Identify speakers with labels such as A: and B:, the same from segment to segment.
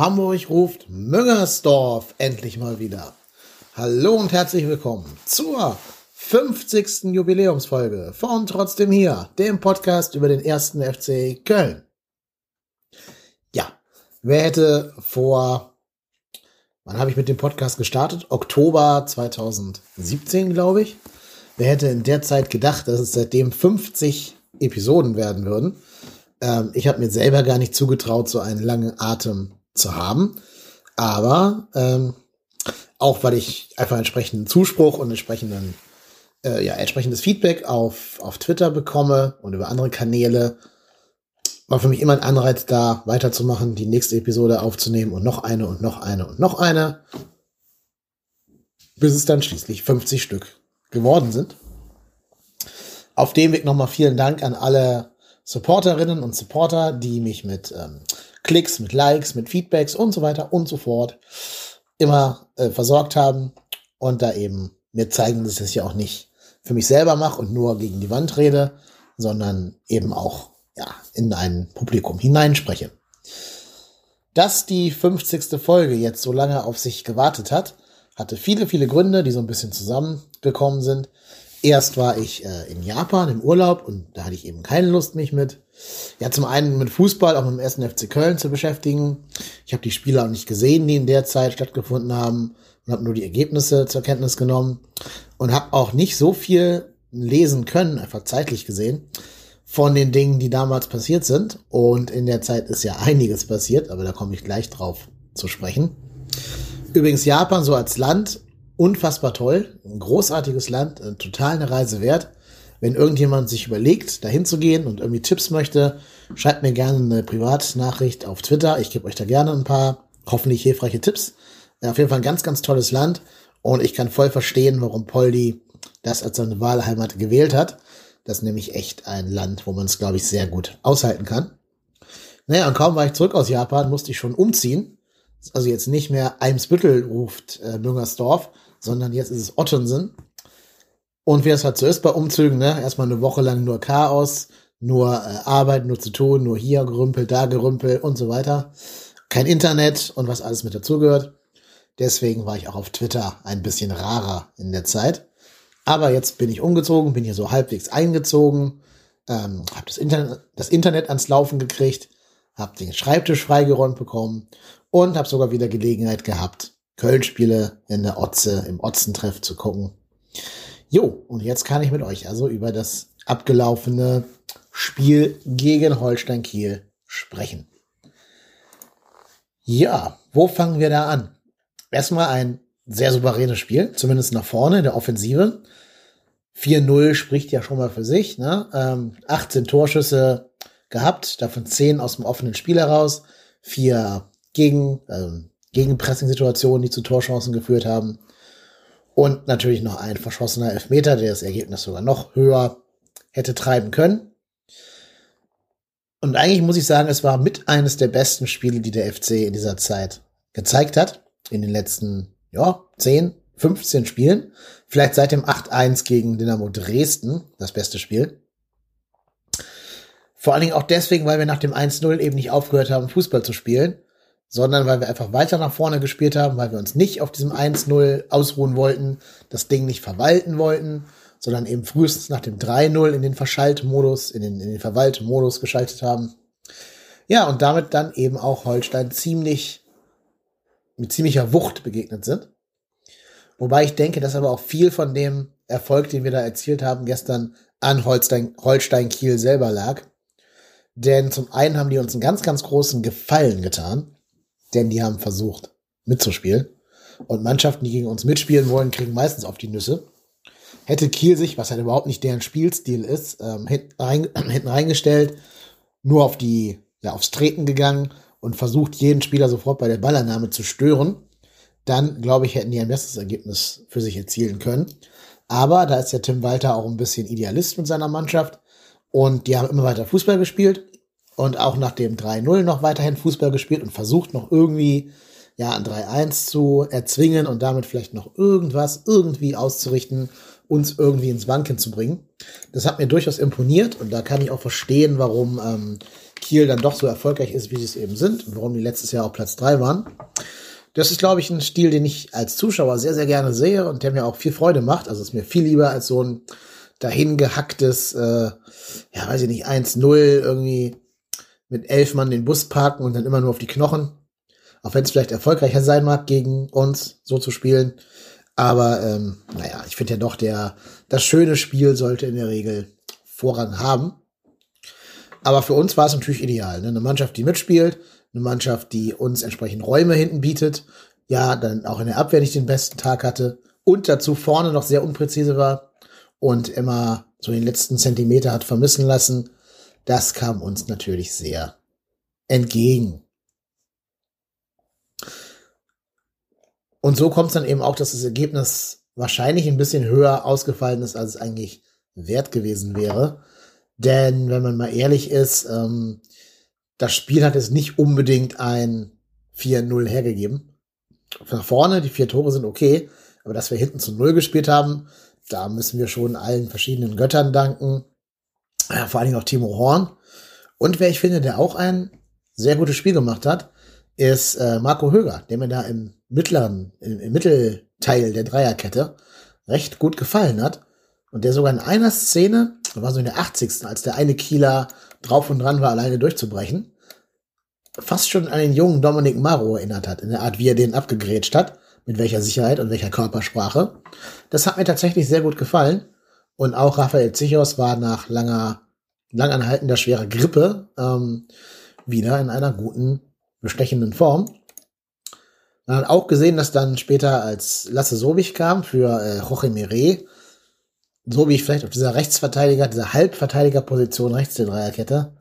A: Hamburg ruft Müngersdorf endlich mal wieder. Hallo und herzlich willkommen zur 50. Jubiläumsfolge von Trotzdem hier, dem Podcast über den ersten FC Köln. Ja, wer hätte vor, wann habe ich mit dem Podcast gestartet? Oktober 2017, glaube ich. Wer hätte in der Zeit gedacht, dass es seitdem 50 Episoden werden würden? Ähm, ich habe mir selber gar nicht zugetraut, so einen langen Atem zu haben. Aber ähm, auch weil ich einfach entsprechenden Zuspruch und entsprechenden, äh, ja, entsprechendes Feedback auf, auf Twitter bekomme und über andere Kanäle, war für mich immer ein Anreiz da, weiterzumachen, die nächste Episode aufzunehmen und noch eine und noch eine und noch eine, bis es dann schließlich 50 Stück geworden sind. Auf dem Weg nochmal vielen Dank an alle Supporterinnen und Supporter, die mich mit ähm, Klicks, mit Likes, mit Feedbacks und so weiter und so fort immer äh, versorgt haben und da eben mir zeigen, dass ich das ja auch nicht für mich selber mache und nur gegen die Wand rede, sondern eben auch ja, in ein Publikum hineinspreche. Dass die 50. Folge jetzt so lange auf sich gewartet hat, hatte viele, viele Gründe, die so ein bisschen zusammengekommen sind. Erst war ich äh, in Japan im Urlaub und da hatte ich eben keine Lust, mich mit, ja, zum einen mit Fußball, auch mit dem ersten FC Köln zu beschäftigen. Ich habe die Spiele auch nicht gesehen, die in der Zeit stattgefunden haben und habe nur die Ergebnisse zur Kenntnis genommen und habe auch nicht so viel lesen können, einfach zeitlich gesehen, von den Dingen, die damals passiert sind. Und in der Zeit ist ja einiges passiert, aber da komme ich gleich drauf zu sprechen. Übrigens Japan so als Land unfassbar toll, ein großartiges Land, äh, total eine Reise wert. Wenn irgendjemand sich überlegt, dahin zu gehen und irgendwie Tipps möchte, schreibt mir gerne eine Privatnachricht auf Twitter. Ich gebe euch da gerne ein paar hoffentlich hilfreiche Tipps. Ja, auf jeden Fall ein ganz, ganz tolles Land und ich kann voll verstehen, warum Poldi das als seine Wahlheimat gewählt hat. Das ist nämlich echt ein Land, wo man es, glaube ich, sehr gut aushalten kann. Naja, und kaum war ich zurück aus Japan, musste ich schon umziehen. Also jetzt nicht mehr Eimsbüttel ruft äh, Müngersdorf, sondern jetzt ist es Ottensen. Und wie es halt so ist bei Umzügen, ne? Erstmal eine Woche lang nur Chaos, nur äh, Arbeit, nur zu tun, nur hier gerümpel, da gerümpel und so weiter. Kein Internet und was alles mit dazugehört. Deswegen war ich auch auf Twitter ein bisschen rarer in der Zeit. Aber jetzt bin ich umgezogen, bin hier so halbwegs eingezogen, ähm, habe das Internet, das Internet ans Laufen gekriegt, habe den Schreibtisch freigeräumt bekommen und habe sogar wieder Gelegenheit gehabt, Köln-Spiele in der Otze, im Otzentreff zu gucken. Jo, und jetzt kann ich mit euch also über das abgelaufene Spiel gegen Holstein Kiel sprechen. Ja, wo fangen wir da an? Erstmal ein sehr souveränes Spiel, zumindest nach vorne in der Offensive. 4-0 spricht ja schon mal für sich. Ne? Ähm, 18 Torschüsse gehabt, davon 10 aus dem offenen Spiel heraus, 4 gegen, ähm, Gegenpressing-Situationen, die zu Torchancen geführt haben. Und natürlich noch ein verschossener Elfmeter, der das Ergebnis sogar noch höher hätte treiben können. Und eigentlich muss ich sagen, es war mit eines der besten Spiele, die der FC in dieser Zeit gezeigt hat. In den letzten, ja, 10, 15 Spielen. Vielleicht seit dem 8-1 gegen Dynamo Dresden das beste Spiel. Vor allen Dingen auch deswegen, weil wir nach dem 1-0 eben nicht aufgehört haben, Fußball zu spielen sondern weil wir einfach weiter nach vorne gespielt haben, weil wir uns nicht auf diesem 1-0 ausruhen wollten, das Ding nicht verwalten wollten, sondern eben frühestens nach dem 3-0 in den Verschaltmodus, in den, in den Verwaltmodus geschaltet haben. Ja, und damit dann eben auch Holstein ziemlich, mit ziemlicher Wucht begegnet sind. Wobei ich denke, dass aber auch viel von dem Erfolg, den wir da erzielt haben, gestern an Holstein, Holstein Kiel selber lag. Denn zum einen haben die uns einen ganz, ganz großen Gefallen getan denn die haben versucht mitzuspielen. Und Mannschaften, die gegen uns mitspielen wollen, kriegen meistens auf die Nüsse. Hätte Kiel sich, was halt überhaupt nicht deren Spielstil ist, ähm, hinten, rein, hinten reingestellt, nur auf die, ja, aufs Treten gegangen und versucht, jeden Spieler sofort bei der Ballannahme zu stören, dann, glaube ich, hätten die ein besseres Ergebnis für sich erzielen können. Aber da ist ja Tim Walter auch ein bisschen Idealist mit seiner Mannschaft und die haben immer weiter Fußball gespielt und auch nach dem 3-0 noch weiterhin Fußball gespielt und versucht noch irgendwie ja ein 3-1 zu erzwingen und damit vielleicht noch irgendwas irgendwie auszurichten uns irgendwie ins Wanken zu bringen. Das hat mir durchaus imponiert und da kann ich auch verstehen, warum ähm, Kiel dann doch so erfolgreich ist, wie sie es eben sind und warum die letztes Jahr auch Platz drei waren. Das ist, glaube ich, ein Stil, den ich als Zuschauer sehr, sehr gerne sehe und der mir auch viel Freude macht. Also ist mir viel lieber als so ein dahingehacktes, äh, ja, weiß ich nicht, 1-0 irgendwie mit elf Mann den Bus parken und dann immer nur auf die Knochen. Auch wenn es vielleicht erfolgreicher sein mag, gegen uns so zu spielen. Aber ähm, naja, ich finde ja doch, der, das schöne Spiel sollte in der Regel Vorrang haben. Aber für uns war es natürlich ideal. Ne? Eine Mannschaft, die mitspielt, eine Mannschaft, die uns entsprechend Räume hinten bietet, ja, dann auch in der Abwehr nicht den besten Tag hatte und dazu vorne noch sehr unpräzise war und immer so den letzten Zentimeter hat vermissen lassen. Das kam uns natürlich sehr entgegen. Und so kommt es dann eben auch, dass das Ergebnis wahrscheinlich ein bisschen höher ausgefallen ist, als es eigentlich wert gewesen wäre. Denn wenn man mal ehrlich ist, ähm, das Spiel hat es nicht unbedingt ein 4-0 hergegeben. Nach vorne, die vier Tore sind okay, aber dass wir hinten zu Null gespielt haben, da müssen wir schon allen verschiedenen Göttern danken. Ja, vor allen Dingen auch Timo Horn. Und wer ich finde, der auch ein sehr gutes Spiel gemacht hat, ist äh, Marco Höger, der mir da im mittleren, im, im Mittelteil der Dreierkette recht gut gefallen hat. Und der sogar in einer Szene, das war so in der 80. als der eine Kieler drauf und dran war, alleine durchzubrechen, fast schon an den jungen Dominik Maro erinnert hat, in der Art, wie er den abgegrätscht hat, mit welcher Sicherheit und welcher Körpersprache. Das hat mir tatsächlich sehr gut gefallen. Und auch Raphael Zichos war nach langer, langanhaltender schwerer Grippe ähm, wieder in einer guten, bestechenden Form. Man hat auch gesehen, dass dann später, als Lasse Sobich kam für äh, Jorge Mire, Sobich vielleicht auf dieser Rechtsverteidiger, dieser Halbverteidigerposition rechts der Dreierkette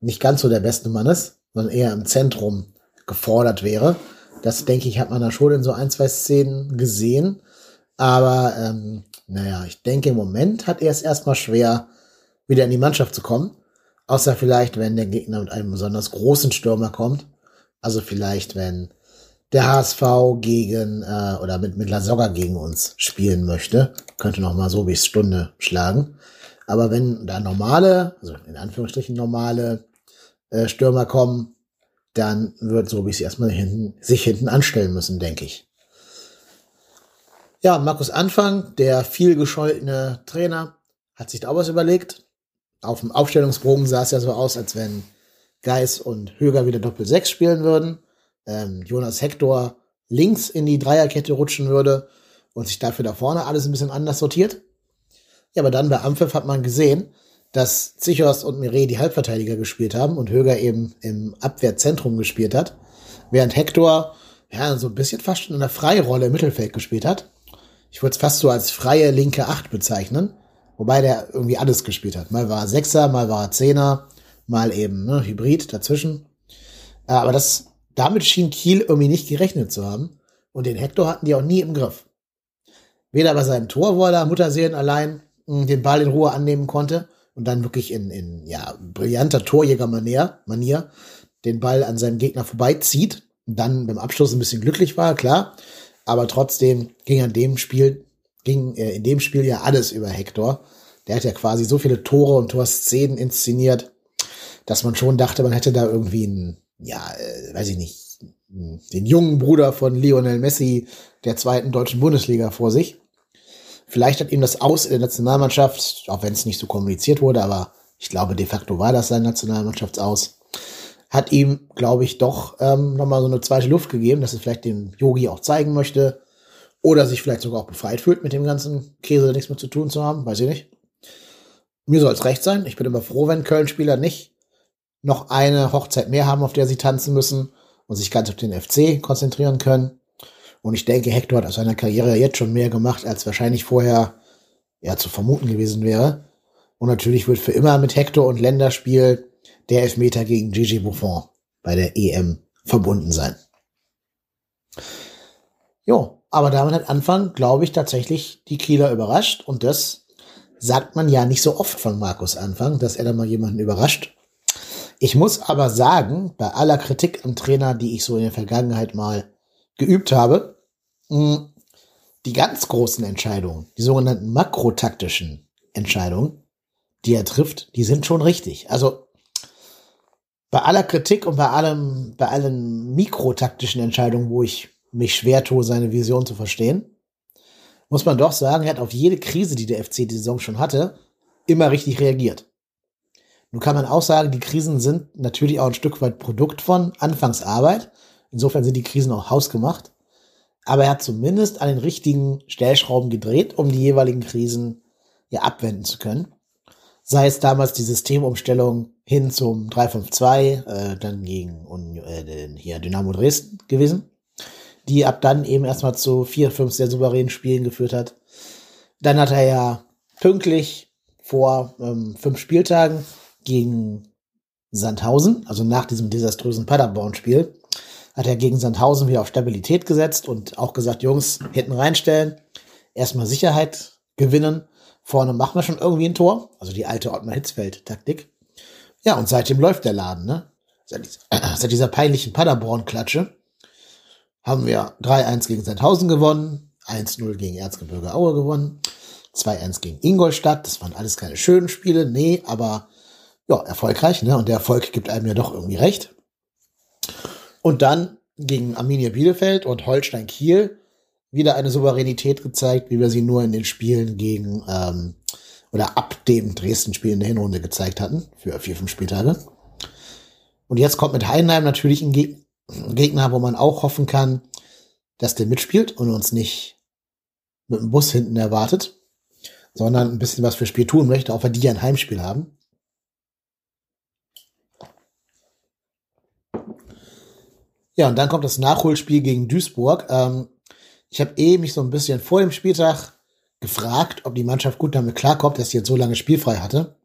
A: nicht ganz so der beste Mann ist, sondern eher im Zentrum gefordert wäre. Das, denke ich, hat man da schon in so ein, zwei Szenen gesehen. Aber ähm, naja, ich denke, im Moment hat er es erstmal schwer, wieder in die Mannschaft zu kommen. Außer vielleicht, wenn der Gegner mit einem besonders großen Stürmer kommt. Also vielleicht, wenn der HSV gegen äh, oder mit, mit Lasogga gegen uns spielen möchte, könnte noch mal so wie Stunde schlagen. Aber wenn da normale, also in Anführungsstrichen normale äh, Stürmer kommen, dann wird so wie sie erstmal hinten, sich hinten anstellen müssen, denke ich. Ja, Markus Anfang, der viel gescholtene Trainer, hat sich da auch was überlegt. Auf dem Aufstellungsbogen sah es ja so aus, als wenn Geis und Höger wieder Doppel 6 spielen würden ähm, Jonas Hector links in die Dreierkette rutschen würde und sich dafür da vorne alles ein bisschen anders sortiert. Ja, aber dann bei Ampfiff hat man gesehen, dass Zichos und Mire die Halbverteidiger gespielt haben und Höger eben im Abwehrzentrum gespielt hat, während Hector ja so ein bisschen fast schon in der Freirolle im Mittelfeld gespielt hat. Ich würde es fast so als freie linke Acht bezeichnen, wobei der irgendwie alles gespielt hat. Mal war er Sechser, mal war er Zehner, mal eben ne, Hybrid dazwischen. Aber das damit schien Kiel irgendwie nicht gerechnet zu haben. Und den Hector hatten die auch nie im Griff. Weder bei seinem Tor, wo er da Mutterseelen allein hm, den Ball in Ruhe annehmen konnte und dann wirklich in, in ja, brillanter Torjäger-Manier Manier, den Ball an seinem Gegner vorbeizieht und dann beim Abschluss ein bisschen glücklich war, klar. Aber trotzdem ging an dem Spiel, ging äh, in dem Spiel ja alles über Hector. Der hat ja quasi so viele Tore und Torszenen inszeniert, dass man schon dachte, man hätte da irgendwie einen ja, äh, weiß ich nicht, den jungen Bruder von Lionel Messi der zweiten deutschen Bundesliga vor sich. Vielleicht hat ihm das Aus in der Nationalmannschaft, auch wenn es nicht so kommuniziert wurde, aber ich glaube, de facto war das sein Nationalmannschaftsaus, hat ihm, glaube ich, doch ähm, nochmal so eine zweite Luft gegeben, dass er vielleicht dem Yogi auch zeigen möchte oder sich vielleicht sogar auch befreit fühlt, mit dem ganzen Käse nichts mehr zu tun zu haben, weiß ich nicht. Mir soll es recht sein. Ich bin immer froh, wenn Köln-Spieler nicht noch eine Hochzeit mehr haben, auf der sie tanzen müssen und sich ganz auf den FC konzentrieren können. Und ich denke, Hector hat aus seiner Karriere jetzt schon mehr gemacht, als wahrscheinlich vorher ja zu vermuten gewesen wäre. Und natürlich wird für immer mit Hector und Länderspiel der Elfmeter gegen Gigi Buffon bei der EM verbunden sein. Jo, aber damit hat Anfang, glaube ich, tatsächlich die Kieler überrascht. Und das sagt man ja nicht so oft von Markus Anfang, dass er da mal jemanden überrascht. Ich muss aber sagen, bei aller Kritik am Trainer, die ich so in der Vergangenheit mal geübt habe, hm, die ganz großen Entscheidungen, die sogenannten makrotaktischen Entscheidungen, die er trifft, die sind schon richtig. Also bei aller Kritik und bei allem, bei allen mikrotaktischen Entscheidungen, wo ich mich schwer tue, seine Vision zu verstehen, muss man doch sagen, er hat auf jede Krise, die der FC die Saison schon hatte, immer richtig reagiert. Nun kann man auch sagen, die Krisen sind natürlich auch ein Stück weit Produkt von Anfangsarbeit. Insofern sind die Krisen auch hausgemacht. Aber er hat zumindest an den richtigen Stellschrauben gedreht, um die jeweiligen Krisen ja abwenden zu können. Sei es damals die Systemumstellung hin zum 352, äh, dann gegen äh, hier Dynamo Dresden gewesen, die ab dann eben erstmal zu vier, fünf sehr souveränen Spielen geführt hat. Dann hat er ja pünktlich vor ähm, fünf Spieltagen gegen Sandhausen, also nach diesem desaströsen Paderborn-Spiel, hat er gegen Sandhausen wieder auf Stabilität gesetzt und auch gesagt, Jungs, hinten reinstellen, erstmal Sicherheit gewinnen, vorne machen wir schon irgendwie ein Tor, also die alte Ottmar Hitzfeld-Taktik. Ja, und seitdem läuft der Laden, ne? Seit, dieser, seit dieser peinlichen Paderborn-Klatsche haben wir 3-1 gegen Sandhausen gewonnen, 1-0 gegen Erzgebirge Aue gewonnen, 2-1 gegen Ingolstadt. Das waren alles keine schönen Spiele, nee, aber ja, erfolgreich, ne? Und der Erfolg gibt einem ja doch irgendwie recht. Und dann gegen Arminia Bielefeld und Holstein Kiel wieder eine Souveränität gezeigt, wie wir sie nur in den Spielen gegen ähm, oder ab dem Dresden-Spiel in der Hinrunde gezeigt hatten, für vier, fünf Spieltage. Und jetzt kommt mit Heidenheim natürlich ein, Geg ein Gegner, wo man auch hoffen kann, dass der mitspielt und uns nicht mit dem Bus hinten erwartet, sondern ein bisschen was für Spiel tun möchte, auch wenn die ja ein Heimspiel haben. Ja, und dann kommt das Nachholspiel gegen Duisburg. Ähm, ich habe eh mich so ein bisschen vor dem Spieltag gefragt, ob die Mannschaft gut damit klarkommt, dass sie jetzt so lange spielfrei hatte.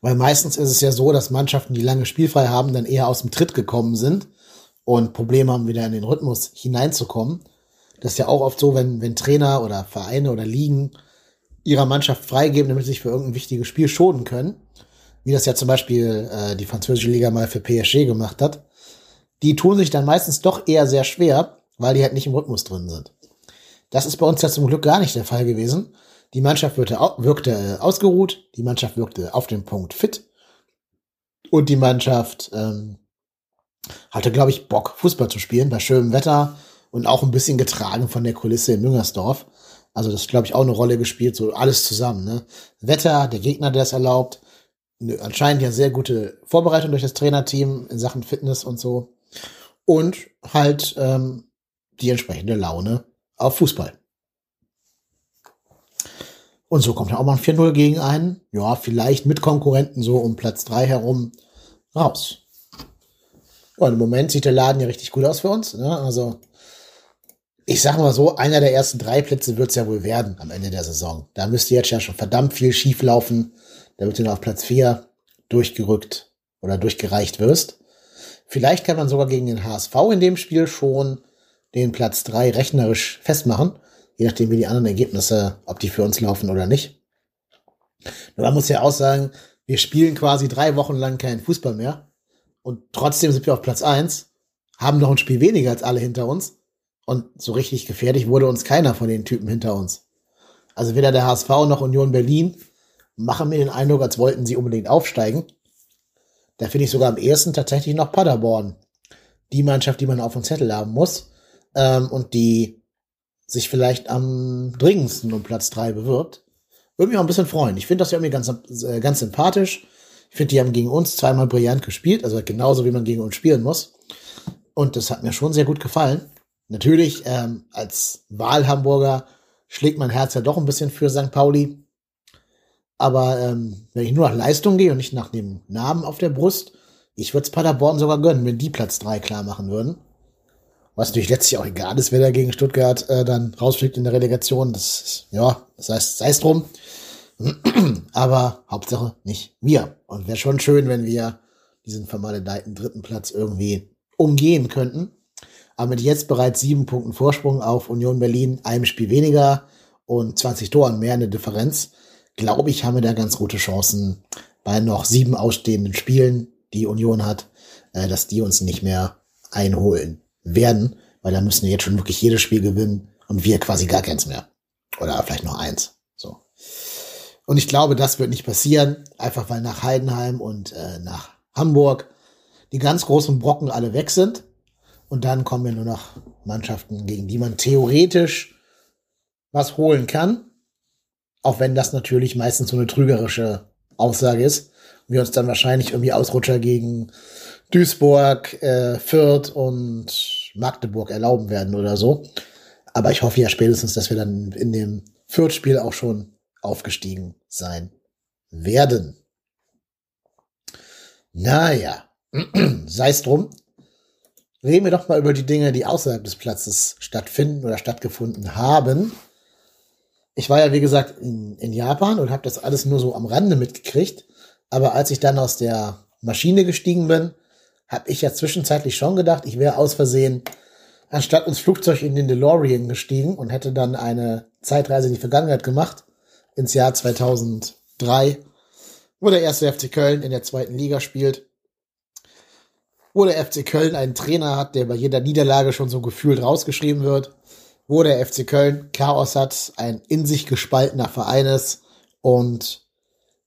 A: Weil meistens ist es ja so, dass Mannschaften, die lange spielfrei haben, dann eher aus dem Tritt gekommen sind und Probleme haben, wieder in den Rhythmus hineinzukommen. Das ist ja auch oft so, wenn, wenn Trainer oder Vereine oder Ligen ihrer Mannschaft freigeben, damit sie sich für irgendein wichtiges Spiel schonen können. Wie das ja zum Beispiel äh, die französische Liga mal für PSG gemacht hat die tun sich dann meistens doch eher sehr schwer, weil die halt nicht im Rhythmus drin sind. Das ist bei uns ja zum Glück gar nicht der Fall gewesen. Die Mannschaft wirkte, wirkte äh, ausgeruht, die Mannschaft wirkte auf den Punkt fit und die Mannschaft ähm, hatte, glaube ich, Bock, Fußball zu spielen bei schönem Wetter und auch ein bisschen getragen von der Kulisse in Müngersdorf. Also das, glaube ich, auch eine Rolle gespielt, so alles zusammen. Ne? Wetter, der Gegner, der es erlaubt, ne, anscheinend ja sehr gute Vorbereitung durch das Trainerteam in Sachen Fitness und so und halt ähm, die entsprechende Laune auf Fußball. Und so kommt ja auch mal ein 4-0 gegen einen, ja, vielleicht mit Konkurrenten so um Platz 3 herum raus. Und im Moment sieht der Laden ja richtig gut aus für uns. Ne? Also, ich sag mal so, einer der ersten drei Plätze wird's ja wohl werden am Ende der Saison. Da müsste jetzt ja schon verdammt viel schief laufen, damit du auf Platz 4 durchgerückt oder durchgereicht wirst. Vielleicht kann man sogar gegen den HSV in dem Spiel schon den Platz drei rechnerisch festmachen, je nachdem wie die anderen Ergebnisse, ob die für uns laufen oder nicht. Nur man muss ja auch sagen, wir spielen quasi drei Wochen lang keinen Fußball mehr und trotzdem sind wir auf Platz eins, haben noch ein Spiel weniger als alle hinter uns und so richtig gefährlich wurde uns keiner von den Typen hinter uns. Also weder der HSV noch Union Berlin machen mir den Eindruck, als wollten sie unbedingt aufsteigen. Da finde ich sogar am ehesten tatsächlich noch Paderborn. Die Mannschaft, die man auf dem Zettel haben muss ähm, und die sich vielleicht am dringendsten um Platz drei bewirbt. Würde mich auch ein bisschen freuen. Ich finde das ja irgendwie ganz, äh, ganz sympathisch. Ich finde, die haben gegen uns zweimal brillant gespielt, also genauso wie man gegen uns spielen muss. Und das hat mir schon sehr gut gefallen. Natürlich, ähm, als Wahlhamburger schlägt mein Herz ja doch ein bisschen für St. Pauli. Aber ähm, wenn ich nur nach Leistung gehe und nicht nach dem Namen auf der Brust, ich würde es Paderborn sogar gönnen, wenn die Platz drei klar machen würden. Was natürlich letztlich auch egal ist, wer da gegen Stuttgart äh, dann rausfliegt in der Relegation. Das ist, ja, das heißt, sei es drum. Aber Hauptsache nicht wir. Und wäre schon schön, wenn wir diesen vermaledeiten dritten Platz irgendwie umgehen könnten. Aber mit jetzt bereits sieben Punkten Vorsprung auf Union Berlin, einem Spiel weniger und 20 Toren mehr eine Differenz, glaube ich, haben wir da ganz gute Chancen bei noch sieben ausstehenden Spielen, die Union hat, äh, dass die uns nicht mehr einholen werden, weil da müssen wir jetzt schon wirklich jedes Spiel gewinnen. und wir quasi gar keins mehr. Oder vielleicht noch eins. So. Und ich glaube, das wird nicht passieren, einfach weil nach Heidenheim und äh, nach Hamburg die ganz großen Brocken alle weg sind. Und dann kommen wir nur noch Mannschaften, gegen die man theoretisch was holen kann. Auch wenn das natürlich meistens so eine trügerische Aussage ist. Wir uns dann wahrscheinlich irgendwie Ausrutscher gegen Duisburg, äh, Fürth und Magdeburg erlauben werden oder so. Aber ich hoffe ja spätestens, dass wir dann in dem Fürth-Spiel auch schon aufgestiegen sein werden. Naja, sei es drum. Reden wir doch mal über die Dinge, die außerhalb des Platzes stattfinden oder stattgefunden haben. Ich war ja, wie gesagt, in, in Japan und habe das alles nur so am Rande mitgekriegt. Aber als ich dann aus der Maschine gestiegen bin, habe ich ja zwischenzeitlich schon gedacht, ich wäre aus Versehen anstatt ins Flugzeug in den DeLorean gestiegen und hätte dann eine Zeitreise in die Vergangenheit gemacht, ins Jahr 2003, wo der erste FC Köln in der zweiten Liga spielt, wo der FC Köln einen Trainer hat, der bei jeder Niederlage schon so gefühlt rausgeschrieben wird, wo der FC Köln Chaos hat, ein in sich gespaltener Verein ist und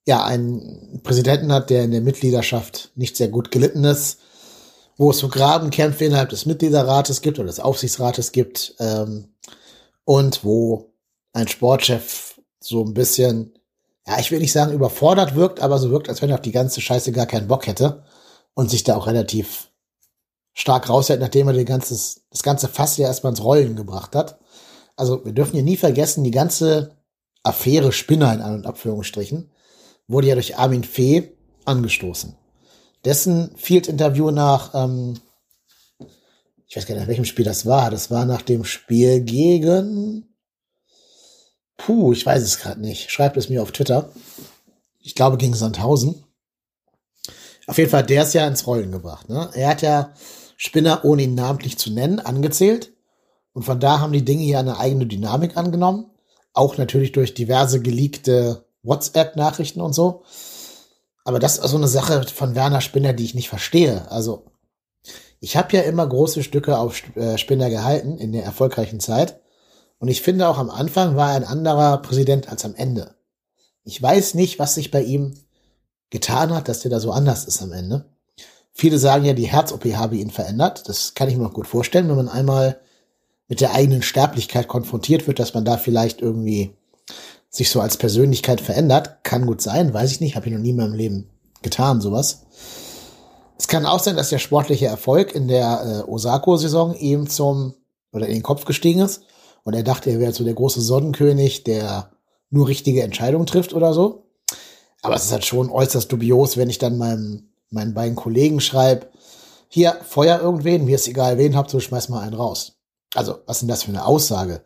A: ja, einen Präsidenten hat, der in der Mitgliedschaft nicht sehr gut gelitten ist, wo es so Grabenkämpfe innerhalb des Mitgliederrates gibt oder des Aufsichtsrates gibt ähm, und wo ein Sportchef so ein bisschen, ja, ich will nicht sagen überfordert wirkt, aber so wirkt, als wenn er auf die ganze Scheiße gar keinen Bock hätte und sich da auch relativ stark raushält, nachdem er die ganzes, das ganze Fass ja erstmal ins Rollen gebracht hat. Also wir dürfen hier nie vergessen, die ganze Affäre Spinner in An- und Abführungsstrichen wurde ja durch Armin Fee angestoßen. Dessen Field-Interview nach, ähm, ich weiß gar nicht, nach welchem Spiel das war. Das war nach dem Spiel gegen, puh, ich weiß es gerade nicht. Schreibt es mir auf Twitter. Ich glaube gegen Sandhausen. Auf jeden Fall, der ist ja ins Rollen gebracht. Ne? Er hat ja Spinner, ohne ihn namentlich zu nennen, angezählt. Und von da haben die Dinge ja eine eigene Dynamik angenommen. Auch natürlich durch diverse geleakte WhatsApp-Nachrichten und so. Aber das ist so eine Sache von Werner Spinner, die ich nicht verstehe. Also, ich habe ja immer große Stücke auf äh, Spinner gehalten in der erfolgreichen Zeit. Und ich finde auch am Anfang war er ein anderer Präsident als am Ende. Ich weiß nicht, was sich bei ihm getan hat, dass der da so anders ist am Ende. Viele sagen ja, die Herz-OP habe ihn verändert. Das kann ich mir noch gut vorstellen, wenn man einmal mit der eigenen Sterblichkeit konfrontiert wird, dass man da vielleicht irgendwie sich so als Persönlichkeit verändert. Kann gut sein, weiß ich nicht, habe ich noch nie in meinem Leben getan, sowas. Es kann auch sein, dass der sportliche Erfolg in der äh, Osako-Saison ihm zum oder in den Kopf gestiegen ist und er dachte, er wäre so der große Sonnenkönig, der nur richtige Entscheidungen trifft oder so. Aber es ist halt schon äußerst dubios, wenn ich dann meinem, meinen beiden Kollegen schreibe, hier, feuer irgendwen, mir ist egal, wen habt, so schmeiß mal einen raus. Also, was ist denn das für eine Aussage?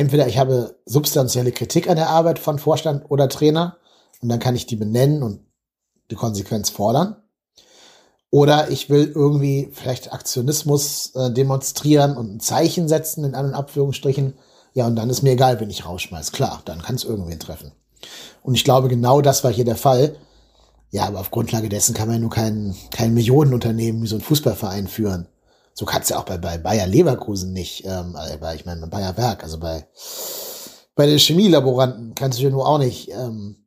A: Entweder ich habe substanzielle Kritik an der Arbeit von Vorstand oder Trainer und dann kann ich die benennen und die Konsequenz fordern. Oder ich will irgendwie vielleicht Aktionismus äh, demonstrieren und ein Zeichen setzen in anderen Abführungsstrichen. Ja, und dann ist mir egal, wenn ich rausschmeiß. Klar, dann kann es irgendwen treffen. Und ich glaube, genau das war hier der Fall. Ja, aber auf Grundlage dessen kann man ja nur kein, kein Millionenunternehmen wie so ein Fußballverein führen. So kann es ja auch bei, bei Bayer Leverkusen nicht, ähm, bei, ich meine, bei Bayer Werk, also bei, bei den Chemielaboranten kannst du ja nur auch nicht ähm,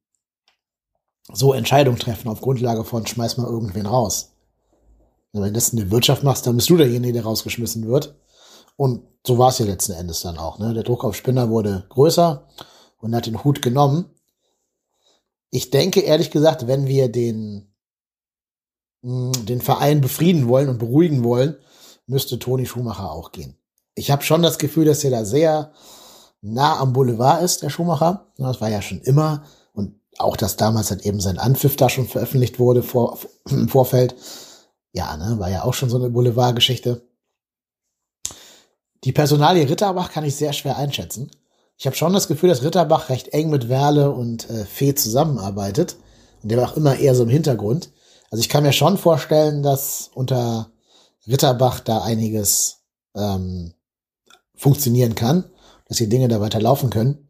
A: so Entscheidungen treffen auf Grundlage von schmeiß mal irgendwen raus. Wenn du das in der Wirtschaft machst, dann bist du derjenige, der rausgeschmissen wird. Und so war es ja letzten Endes dann auch. Ne? Der Druck auf Spinner wurde größer und hat den Hut genommen. Ich denke ehrlich gesagt, wenn wir den, den Verein befrieden wollen und beruhigen wollen, müsste Toni Schumacher auch gehen. Ich habe schon das Gefühl, dass er da sehr nah am Boulevard ist, der Schumacher. Das war ja schon immer. Und auch, dass damals halt eben sein Anpfiff da schon veröffentlicht wurde vor, im Vorfeld. Ja, ne, war ja auch schon so eine Boulevardgeschichte. Die Personalie Ritterbach kann ich sehr schwer einschätzen. Ich habe schon das Gefühl, dass Ritterbach recht eng mit Werle und äh, Fee zusammenarbeitet. Und der war auch immer eher so im Hintergrund. Also ich kann mir schon vorstellen, dass unter Ritterbach da einiges ähm, funktionieren kann, dass die Dinge da weiterlaufen können.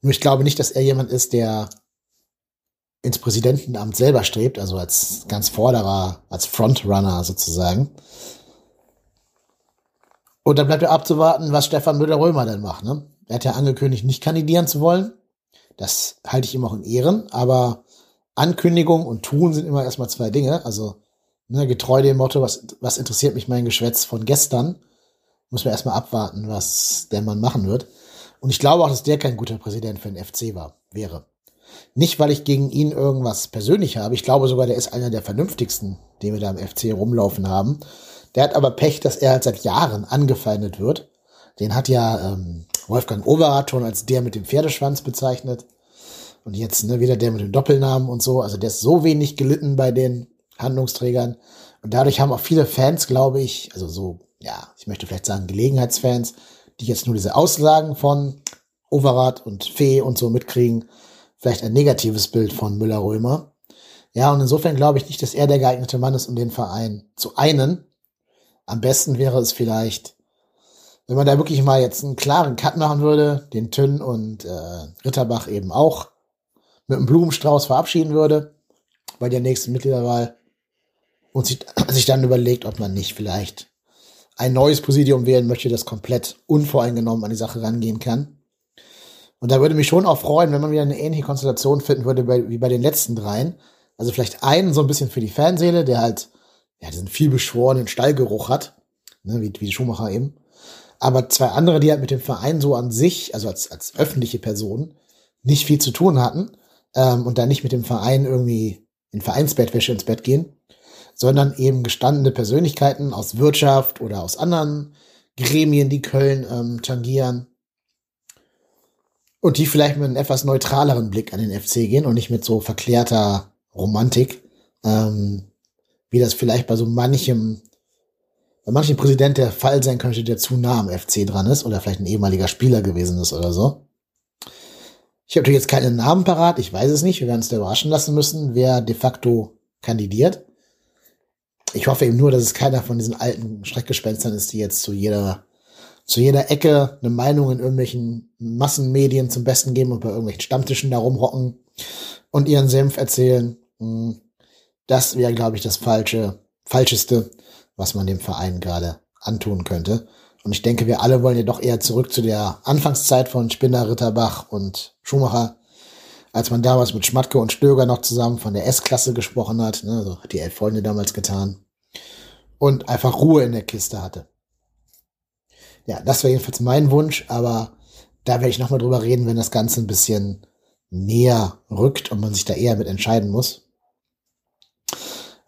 A: Nur ich glaube nicht, dass er jemand ist, der ins Präsidentenamt selber strebt, also als ganz Vorderer, als Frontrunner sozusagen. Und dann bleibt ja abzuwarten, was Stefan Müller-Römer denn macht. Ne? Er hat ja angekündigt, nicht kandidieren zu wollen. Das halte ich ihm auch in Ehren, aber Ankündigung und Tun sind immer erstmal zwei Dinge. Also ne, getreu dem Motto, was, was interessiert mich mein Geschwätz von gestern, muss man erstmal abwarten, was der Mann machen wird. Und ich glaube auch, dass der kein guter Präsident für den FC war, wäre. Nicht, weil ich gegen ihn irgendwas persönlich habe. Ich glaube sogar, der ist einer der vernünftigsten, den wir da im FC rumlaufen haben. Der hat aber Pech, dass er halt seit Jahren angefeindet wird. Den hat ja ähm, Wolfgang Overath schon als der mit dem Pferdeschwanz bezeichnet. Und jetzt ne, wieder der mit dem Doppelnamen und so. Also der ist so wenig gelitten bei den Handlungsträgern. Und dadurch haben auch viele Fans, glaube ich, also so, ja, ich möchte vielleicht sagen Gelegenheitsfans, die jetzt nur diese Aussagen von Overath und Fee und so mitkriegen, vielleicht ein negatives Bild von Müller-Römer. Ja, und insofern glaube ich nicht, dass er der geeignete Mann ist, um den Verein zu einen. Am besten wäre es vielleicht, wenn man da wirklich mal jetzt einen klaren Cut machen würde, den Tünn und äh, Ritterbach eben auch mit einem Blumenstrauß verabschieden würde bei der nächsten Mitgliederwahl und sich, sich dann überlegt, ob man nicht vielleicht ein neues Präsidium wählen möchte, das komplett unvoreingenommen an die Sache rangehen kann. Und da würde mich schon auch freuen, wenn man wieder eine ähnliche Konstellation finden würde wie bei den letzten dreien. Also vielleicht einen so ein bisschen für die Fanseele, der halt ja diesen vielbeschworenen Stallgeruch hat, ne, wie, wie Schumacher eben. Aber zwei andere, die halt mit dem Verein so an sich, also als, als öffentliche Person, nicht viel zu tun hatten ähm, und dann nicht mit dem Verein irgendwie in Vereinsbettwäsche ins Bett gehen, sondern eben gestandene Persönlichkeiten aus Wirtschaft oder aus anderen Gremien, die Köln ähm, tangieren. Und die vielleicht mit einem etwas neutraleren Blick an den FC gehen und nicht mit so verklärter Romantik, ähm, wie das vielleicht bei so manchem, bei manchem Präsident der Fall sein könnte, der zu nah am FC dran ist oder vielleicht ein ehemaliger Spieler gewesen ist oder so. Ich habe jetzt keinen Namen parat, ich weiß es nicht. Wir werden uns da überraschen lassen müssen, wer de facto kandidiert. Ich hoffe eben nur, dass es keiner von diesen alten Schreckgespenstern ist, die jetzt zu jeder, zu jeder Ecke eine Meinung in irgendwelchen Massenmedien zum Besten geben und bei irgendwelchen Stammtischen da rumhocken und ihren Senf erzählen. Hm, das wäre, glaube ich, das falsche, falscheste, was man dem Verein gerade antun könnte. Und ich denke, wir alle wollen ja doch eher zurück zu der Anfangszeit von Spinner, Ritterbach und Schumacher, als man damals mit Schmatke und Stöger noch zusammen von der S-Klasse gesprochen hat. Ne, so hat die Elf Freunde damals getan. Und einfach Ruhe in der Kiste hatte. Ja, das wäre jedenfalls mein Wunsch, aber da werde ich nochmal drüber reden, wenn das Ganze ein bisschen näher rückt und man sich da eher mit entscheiden muss.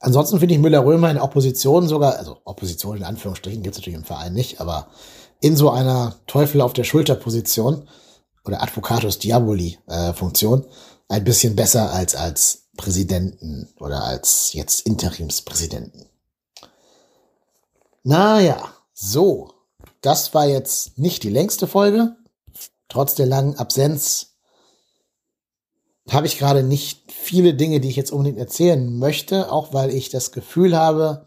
A: Ansonsten finde ich Müller-Römer in Opposition sogar, also Opposition in Anführungsstrichen gibt es natürlich im Verein nicht, aber in so einer Teufel auf der Schulter Position oder Advocatus Diaboli äh, Funktion ein bisschen besser als als Präsidenten oder als jetzt Interimspräsidenten. Naja, so. Das war jetzt nicht die längste Folge. Trotz der langen Absenz habe ich gerade nicht viele Dinge, die ich jetzt unbedingt erzählen möchte, auch weil ich das Gefühl habe,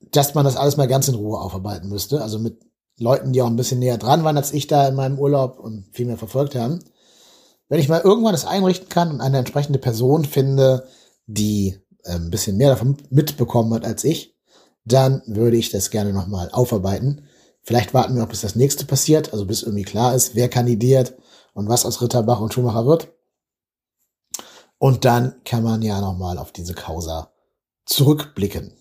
A: dass man das alles mal ganz in Ruhe aufarbeiten müsste. Also mit Leuten, die auch ein bisschen näher dran waren als ich da in meinem Urlaub und viel mehr verfolgt haben. Wenn ich mal irgendwann das einrichten kann und eine entsprechende Person finde, die äh, ein bisschen mehr davon mitbekommen hat als ich, dann würde ich das gerne nochmal aufarbeiten. Vielleicht warten wir, ob bis das nächste passiert, also bis irgendwie klar ist, wer kandidiert und was aus Ritterbach und Schumacher wird. Und dann kann man ja nochmal auf diese Causa zurückblicken.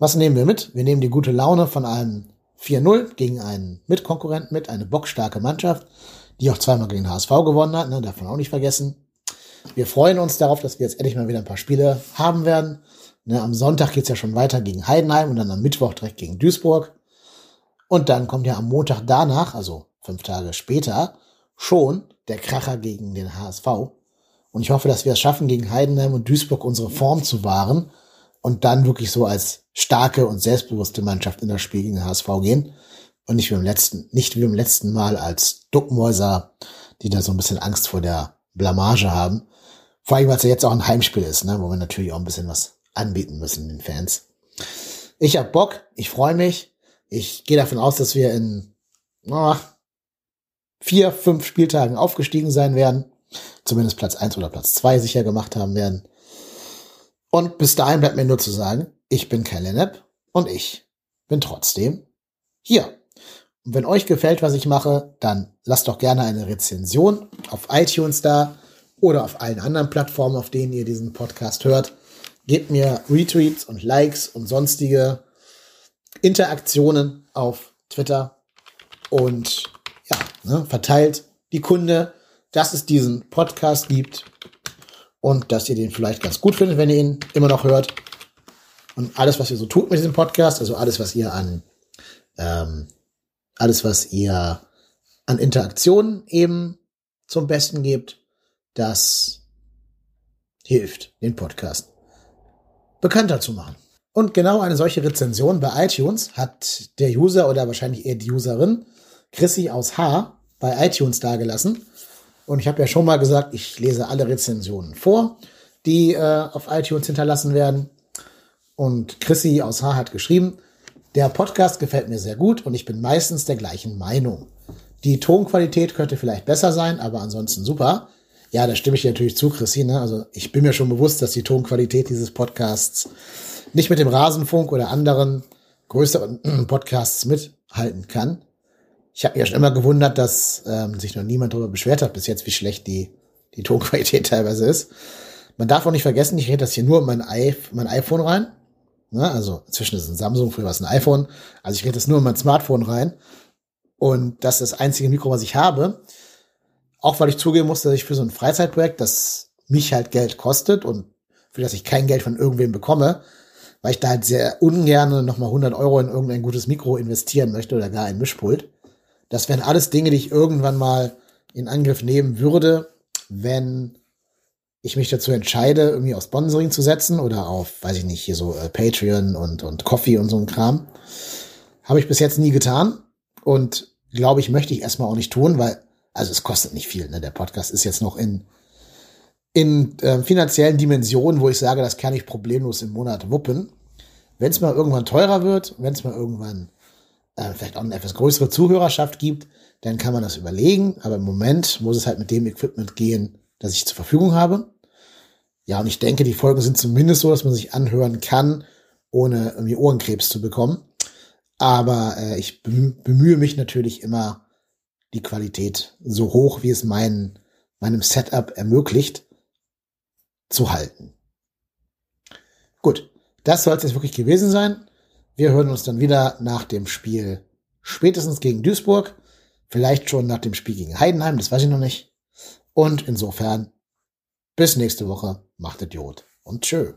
A: Was nehmen wir mit? Wir nehmen die gute Laune von einem 4-0 gegen einen Mitkonkurrenten mit, eine bockstarke Mannschaft, die auch zweimal gegen HSV gewonnen hat, ne, davon auch nicht vergessen. Wir freuen uns darauf, dass wir jetzt endlich mal wieder ein paar Spiele haben werden. Ne, am Sonntag geht's ja schon weiter gegen Heidenheim und dann am Mittwoch direkt gegen Duisburg. Und dann kommt ja am Montag danach, also fünf Tage später, schon der Kracher gegen den HSV. Und ich hoffe, dass wir es schaffen, gegen Heidenheim und Duisburg unsere Form zu wahren und dann wirklich so als starke und selbstbewusste Mannschaft in das Spiel gegen den HSV gehen und nicht wie im letzten, nicht wie im letzten Mal als Duckmäuser, die da so ein bisschen Angst vor der Blamage haben. Vor allem, weil es ja jetzt auch ein Heimspiel ist, ne, wo wir natürlich auch ein bisschen was anbieten müssen den Fans. Ich hab Bock, ich freue mich. Ich gehe davon aus, dass wir in oh, vier, fünf Spieltagen aufgestiegen sein werden. Zumindest Platz eins oder Platz zwei sicher gemacht haben werden. Und bis dahin bleibt mir nur zu sagen, ich bin Kai Lennep Und ich bin trotzdem hier. Und wenn euch gefällt, was ich mache, dann lasst doch gerne eine Rezension auf iTunes da oder auf allen anderen Plattformen, auf denen ihr diesen Podcast hört. Gebt mir Retweets und Likes und sonstige Interaktionen auf Twitter und ja, ne, verteilt die Kunde, dass es diesen Podcast gibt und dass ihr den vielleicht ganz gut findet, wenn ihr ihn immer noch hört. Und alles, was ihr so tut mit diesem Podcast, also alles, was ihr an, ähm, alles, was ihr an Interaktionen eben zum Besten gebt, das hilft, den Podcast bekannter zu machen. Und genau eine solche Rezension bei iTunes hat der User oder wahrscheinlich eher die Userin Chrissy aus H bei iTunes dagelassen. Und ich habe ja schon mal gesagt, ich lese alle Rezensionen vor, die äh, auf iTunes hinterlassen werden. Und Chrissy aus H hat geschrieben, der Podcast gefällt mir sehr gut und ich bin meistens der gleichen Meinung. Die Tonqualität könnte vielleicht besser sein, aber ansonsten super. Ja, da stimme ich dir natürlich zu, Chrissy. Ne? Also ich bin mir schon bewusst, dass die Tonqualität dieses Podcasts nicht mit dem Rasenfunk oder anderen größeren Podcasts mithalten kann. Ich habe mich ja schon immer gewundert, dass ähm, sich noch niemand darüber beschwert hat bis jetzt, wie schlecht die, die Tonqualität teilweise ist. Man darf auch nicht vergessen, ich rede das hier nur in mein, I mein iPhone rein. Ne? Also inzwischen ist es ein Samsung, früher war es ein iPhone. Also ich rede das nur in mein Smartphone rein. Und das ist das einzige Mikro, was ich habe. Auch weil ich zugeben muss, dass ich für so ein Freizeitprojekt, das mich halt Geld kostet und für das ich kein Geld von irgendwem bekomme, weil ich da halt sehr ungern nochmal 100 Euro in irgendein gutes Mikro investieren möchte oder gar ein Mischpult. Das wären alles Dinge, die ich irgendwann mal in Angriff nehmen würde, wenn ich mich dazu entscheide, irgendwie auf Sponsoring zu setzen oder auf, weiß ich nicht, hier so äh, Patreon und, und Coffee und so ein Kram. Habe ich bis jetzt nie getan und glaube ich, möchte ich erstmal auch nicht tun, weil, also es kostet nicht viel. Ne? Der Podcast ist jetzt noch in in äh, finanziellen Dimensionen, wo ich sage, das kann ich problemlos im Monat wuppen. Wenn es mal irgendwann teurer wird, wenn es mal irgendwann äh, vielleicht auch eine etwas größere Zuhörerschaft gibt, dann kann man das überlegen. Aber im Moment muss es halt mit dem Equipment gehen, das ich zur Verfügung habe. Ja, und ich denke, die Folgen sind zumindest so, dass man sich anhören kann, ohne irgendwie Ohrenkrebs zu bekommen. Aber äh, ich bemühe mich natürlich immer, die Qualität so hoch, wie es mein, meinem Setup ermöglicht zu halten. Gut, das soll es jetzt wirklich gewesen sein. Wir hören uns dann wieder nach dem Spiel spätestens gegen Duisburg, vielleicht schon nach dem Spiel gegen Heidenheim, das weiß ich noch nicht. Und insofern bis nächste Woche, macht Idiot und tschö.